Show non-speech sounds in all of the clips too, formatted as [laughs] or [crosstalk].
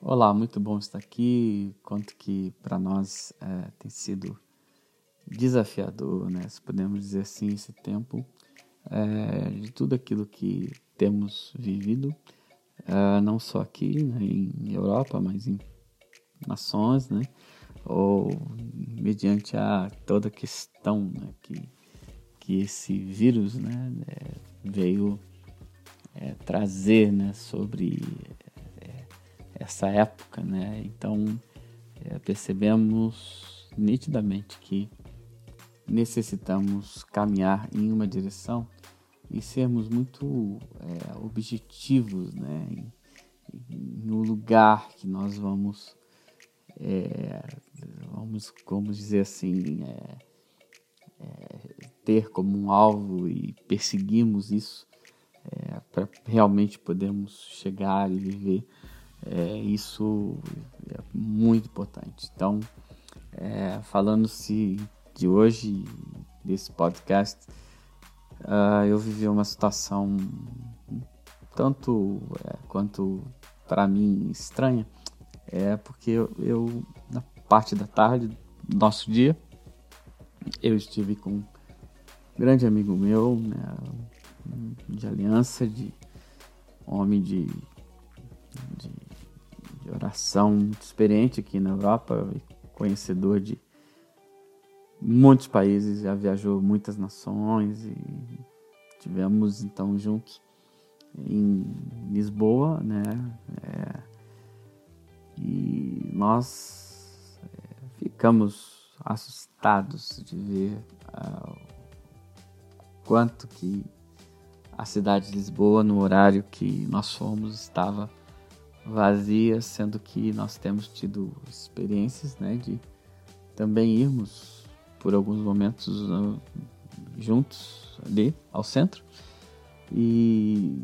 Olá, muito bom estar aqui. Quanto que para nós é, tem sido desafiador, né? Se podemos dizer assim, esse tempo é, de tudo aquilo que temos vivido, é, não só aqui né, em Europa, mas em nações, né? Ou mediante a toda a questão né, que, que esse vírus, né, é, veio é, trazer, né, sobre essa época, né? Então é, percebemos nitidamente que necessitamos caminhar em uma direção e sermos muito é, objetivos, né? No lugar que nós vamos, é, vamos, como dizer assim, é, é, ter como um alvo e perseguimos isso é, para realmente podermos chegar e viver é, isso é muito importante. Então, é, falando-se de hoje, desse podcast, uh, eu vivi uma situação tanto é, quanto para mim estranha, é porque eu, eu, na parte da tarde do nosso dia, eu estive com um grande amigo meu, né, de aliança, de homem de, oração muito experiente aqui na Europa, conhecedor de muitos países, já viajou muitas nações e tivemos então juntos em Lisboa, né? É, e nós é, ficamos assustados de ver uh, quanto que a cidade de Lisboa, no horário que nós fomos, estava vazia, sendo que nós temos tido experiências, né, de também irmos por alguns momentos uh, juntos ali ao centro. E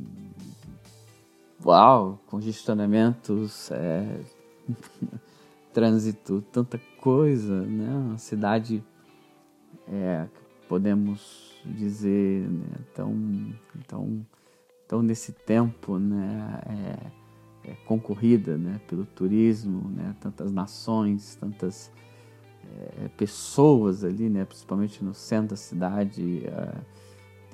uau, congestionamentos, é, [laughs] trânsito, tanta coisa, né, uma cidade é, podemos dizer né, tão, tão, tão nesse tempo, né, é, é, concorrida né, pelo turismo, né, tantas nações, tantas é, pessoas ali, né, principalmente no centro da cidade, é,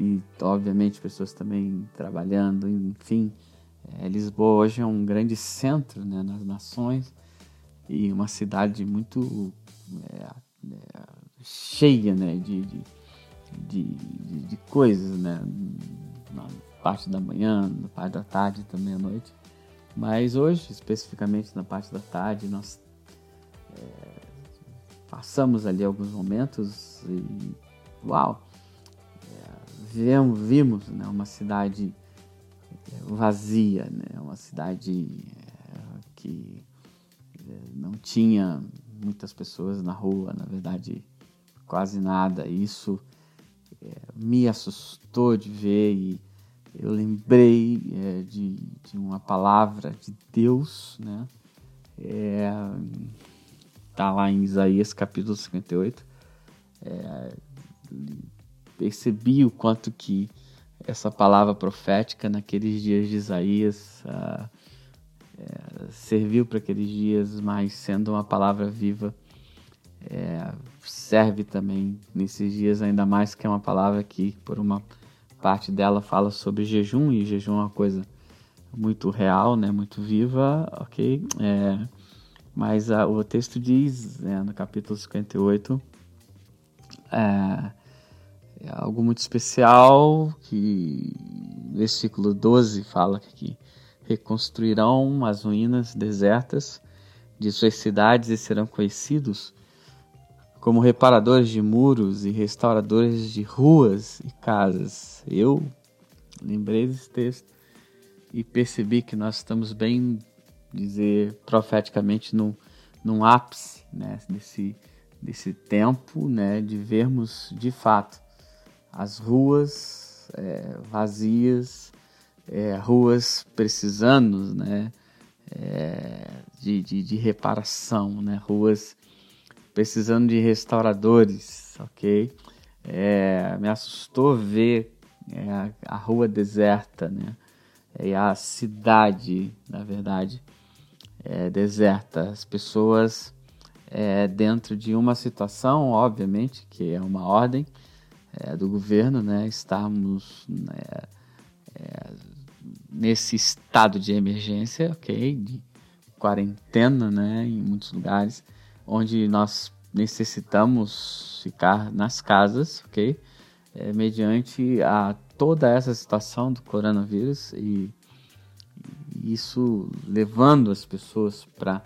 e obviamente pessoas também trabalhando, enfim. É, Lisboa hoje é um grande centro né, nas nações e uma cidade muito é, é, cheia né, de, de, de, de, coisas, né, na parte da manhã, na parte da tarde também à noite. Mas hoje, especificamente na parte da tarde, nós é, passamos ali alguns momentos e uau! É, vimos, vimos né, uma cidade é, vazia, né, uma cidade é, que é, não tinha muitas pessoas na rua, na verdade, quase nada. Isso me assustou de ver e eu lembrei é, de, de, uma palavra de Deus, né? É, tá lá em Isaías capítulo 58. É, percebi o quanto que essa palavra profética naqueles dias de Isaías ah, é, serviu para aqueles dias, mas sendo uma palavra viva, é, serve também nesses dias ainda mais que é uma palavra que por uma parte dela fala sobre jejum, e jejum é uma coisa muito real, né, muito viva, ok? É, mas a, o texto diz, né, no capítulo 58, é, é algo muito especial, que versículo 12 fala que reconstruirão as ruínas desertas de suas cidades e serão conhecidos como reparadores de muros e restauradores de ruas e casas. Eu lembrei desse texto e percebi que nós estamos bem, dizer profeticamente, no, num ápice né, desse, desse tempo né, de vermos de fato as ruas é, vazias, é, ruas precisando né, é, de, de, de reparação, né, ruas precisando de restauradores, ok? É, me assustou ver é, a, rua deserta, né? E a cidade, na verdade, é, deserta. As pessoas é, dentro de uma situação, obviamente, que é uma ordem é, do governo, né, estarmos né, é, nesse estado de emergência, ok, de quarentena, né, em muitos lugares, onde nós necessitamos ficar nas casas, ok, é, mediante a toda essa situação do coronavírus e, isso levando as pessoas para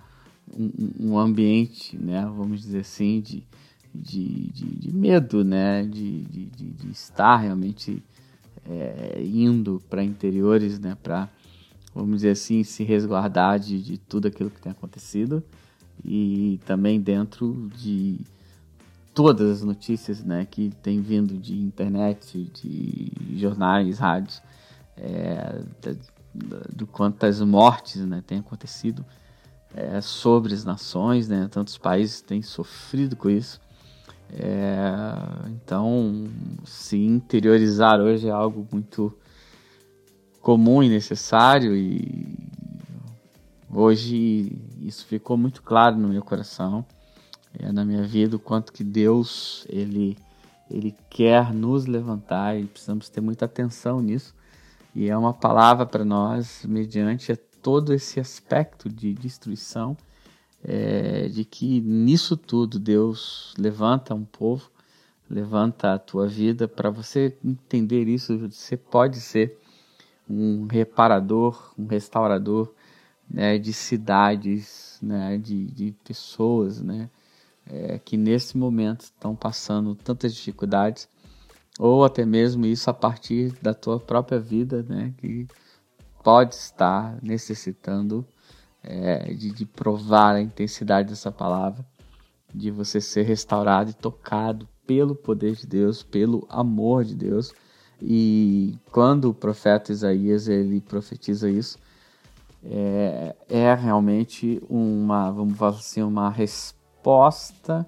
um, um, ambiente, né, vamos dizer assim, de, de, de, de medo, né, de, de, de estar realmente é, indo para interiores, né, para, vamos dizer assim, se resguardar de, de tudo aquilo que tem acontecido e também dentro de todas as notícias né, que tem vindo de internet, de jornais, rádios, é, do quantas mortes né, têm acontecido é, sobre as nações, né, tantos países têm sofrido com isso. É, então, se interiorizar hoje é algo muito comum e necessário e hoje isso ficou muito claro no meu coração, é, na minha vida, o quanto que Deus ele ele quer nos levantar e precisamos ter muita atenção nisso. E é uma palavra para nós mediante todo esse aspecto de destruição é, de que nisso tudo Deus levanta um povo, levanta a tua vida. Para você entender isso, você pode ser um reparador, um restaurador né, de cidades, né, de, de pessoas, né, é, que nesse momento estão passando tantas dificuldades, ou até mesmo isso a partir da tua própria vida, né, que pode estar necessitando é, de, de provar a intensidade dessa palavra, de você ser restaurado e tocado pelo poder de Deus, pelo amor de Deus. E quando o profeta Isaías ele profetiza isso, é, é realmente uma, vamos falar assim, uma resposta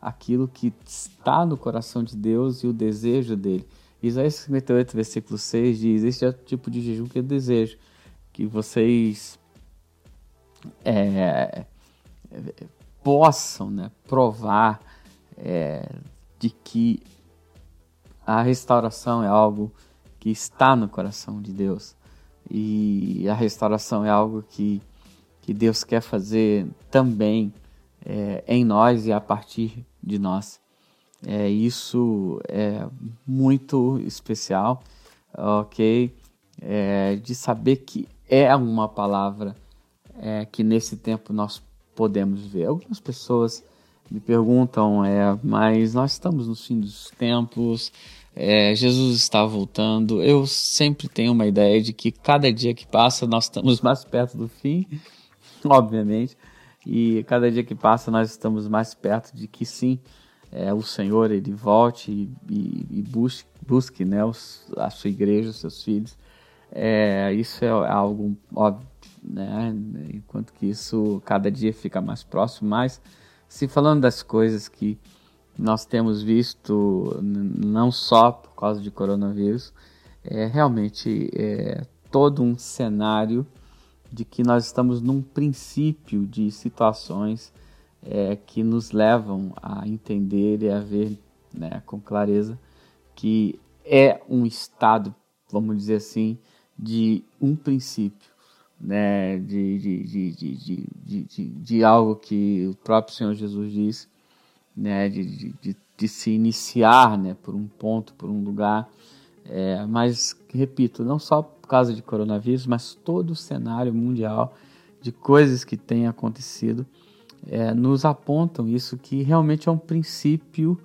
àquilo que está no coração de Deus e o desejo dele. Isaías 58, versículo 6 diz: Este é o tipo de jejum que eu desejo, que vocês é, possam né, provar é, de que a restauração é algo que está no coração de Deus e a restauração é algo que, que Deus quer fazer também é, em nós e a partir de nós. É, isso é muito especial, ok? É, de saber que é uma palavra é, que nesse tempo nós podemos ver. Algumas pessoas me perguntam, é, mas nós estamos no fim dos tempos, é, Jesus está voltando. Eu sempre tenho uma ideia de que cada dia que passa nós estamos mais perto do fim, [laughs] obviamente, e cada dia que passa nós estamos mais perto de que sim, é, o Senhor ele volte e, e, e busque, busque né, os, a sua igreja, os seus filhos. É, isso é algo óbvio, né? Enquanto que isso cada dia fica mais próximo, mas se falando das coisas que nós temos visto não só por causa de coronavírus, é realmente é, todo um cenário de que nós estamos num princípio de situações é, que nos levam a entender e a ver né, com clareza que é um estado, vamos dizer assim, de um princípio né, de, de, de, de, de, de, de, algo que o próprio Senhor Jesus disse, né, de, de, de, se iniciar né, por um ponto, por um lugar. É, mas, repito, não só por causa de coronavírus, mas todo o cenário mundial de coisas que têm acontecido é, nos apontam isso que realmente é um princípio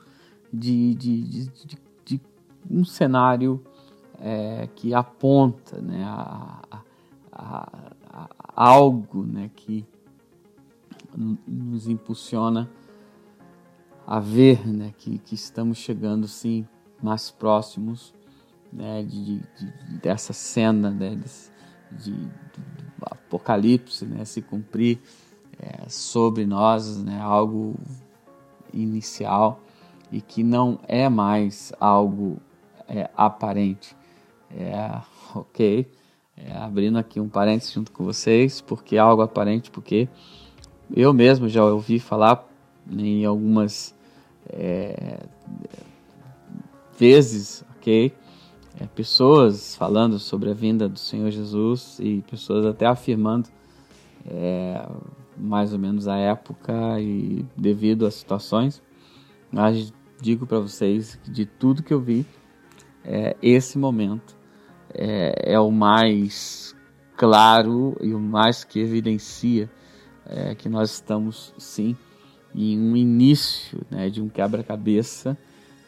de, de, de, de, de um cenário é, que aponta né, a a, a, algo né, que nos impulsiona a ver né, que, que estamos chegando sim mais próximos né, de, de, dessa cena né, de, de, apocalipse né, se cumprir é, sobre nós, né, algo inicial e que não é mais algo é, aparente. É, ok, É, abrindo aqui um parênteses junto com vocês, porque é algo aparente, porque eu mesmo já ouvi falar em algumas é, vezes, ok? É, pessoas falando sobre a vinda do Senhor Jesus e pessoas até afirmando é, mais ou menos a época e devido às situações. Mas digo para vocês que de tudo que eu vi, é, esse momento é, é, o mais claro e o mais que evidencia é, que nós estamos sim em um início né, de um quebra-cabeça.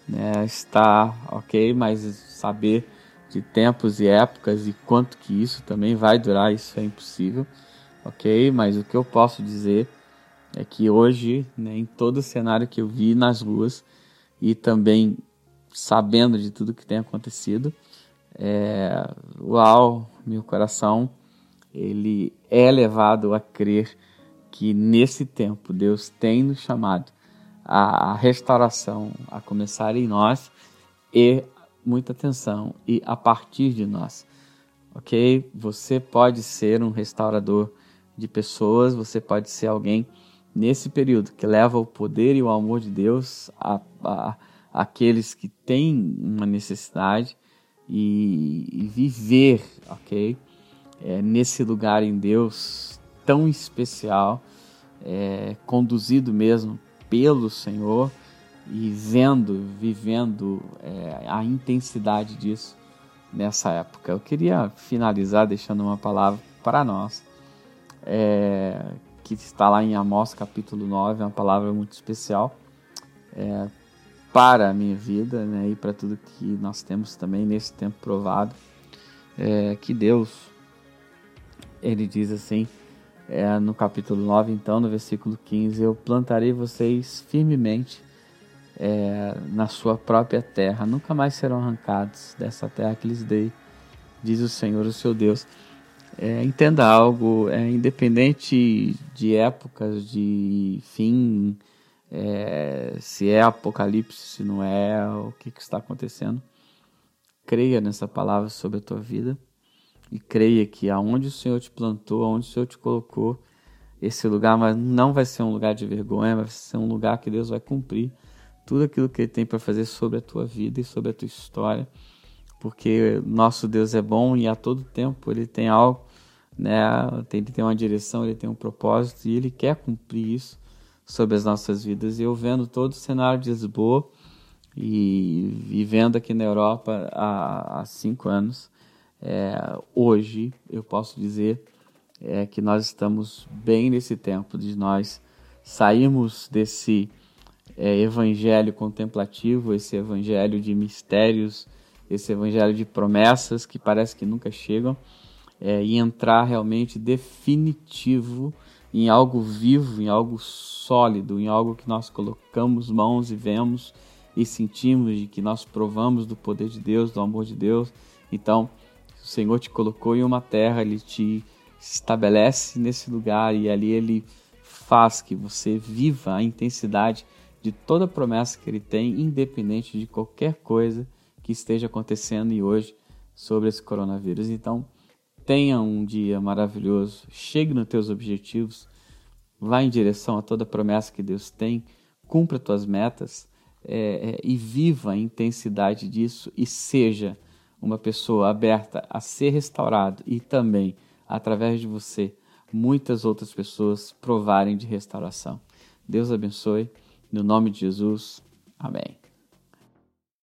Né, está ok, mas saber de tempos e épocas e quanto que isso também vai durar, isso é impossível, ok? Mas o que eu posso dizer é que hoje, né, em todo o cenário que eu vi nas ruas e também sabendo de tudo que tem acontecido, é, uau, meu coração, ele é levado a crer que nesse tempo Deus tem nos chamado a restauração a começar em nós e muita atenção e a partir de nós. Ok? Você pode ser um restaurador de pessoas, você pode ser alguém nesse período que leva o poder e o amor de Deus a, a, aqueles que têm uma necessidade e, e viver, ok? É, nesse lugar em Deus tão especial, é, conduzido mesmo pelo Senhor e vendo, vivendo é, a intensidade disso nessa época. Eu queria finalizar deixando uma palavra para nós, é, que está lá em Amós capítulo 9, é uma palavra muito especial é, para a minha vida né, e para tudo que nós temos também nesse tempo provado. É, que Deus, Ele diz assim, é, no capítulo 9, então, no versículo 15: Eu plantarei vocês firmemente é, na sua própria terra, nunca mais serão arrancados dessa terra que lhes dei, diz o Senhor, o seu Deus. É, entenda algo, é, independente de épocas, de fim, é, se é apocalipse, se não é, o que, que está acontecendo, creia nessa palavra sobre a tua vida e creia que aonde o Senhor te plantou, aonde o Senhor te colocou, esse lugar não vai ser um lugar de vergonha, vai ser um lugar que Deus vai cumprir tudo aquilo que Ele tem para fazer sobre a tua vida e sobre a tua história, porque nosso Deus é bom e a todo tempo Ele tem algo, né? Ele tem uma direção, Ele tem um propósito e Ele quer cumprir isso sobre as nossas vidas. E eu vendo todo o cenário de Lisboa e vivendo aqui na Europa há, há cinco anos, é, hoje eu posso dizer é, que nós estamos bem nesse tempo de nós sairmos desse é, evangelho contemplativo, esse evangelho de mistérios, esse evangelho de promessas que parece que nunca chegam, é, e entrar realmente definitivo em algo vivo, em algo sólido, em algo que nós colocamos mãos e vemos e sentimos de que nós provamos do poder de Deus, do amor de Deus. Então, o Senhor te colocou em uma terra, Ele te estabelece nesse lugar e ali Ele faz que você viva a intensidade de toda a promessa que Ele tem, independente de qualquer coisa que esteja acontecendo e hoje sobre esse coronavírus. Então, tenha um dia maravilhoso, chegue nos teus objetivos, vá em direção a toda a promessa que Deus tem, cumpra tuas metas é, é, e viva a intensidade disso e seja uma pessoa aberta a ser restaurado e também, através de você, muitas outras pessoas provarem de restauração. Deus abençoe. No nome de Jesus. Amém.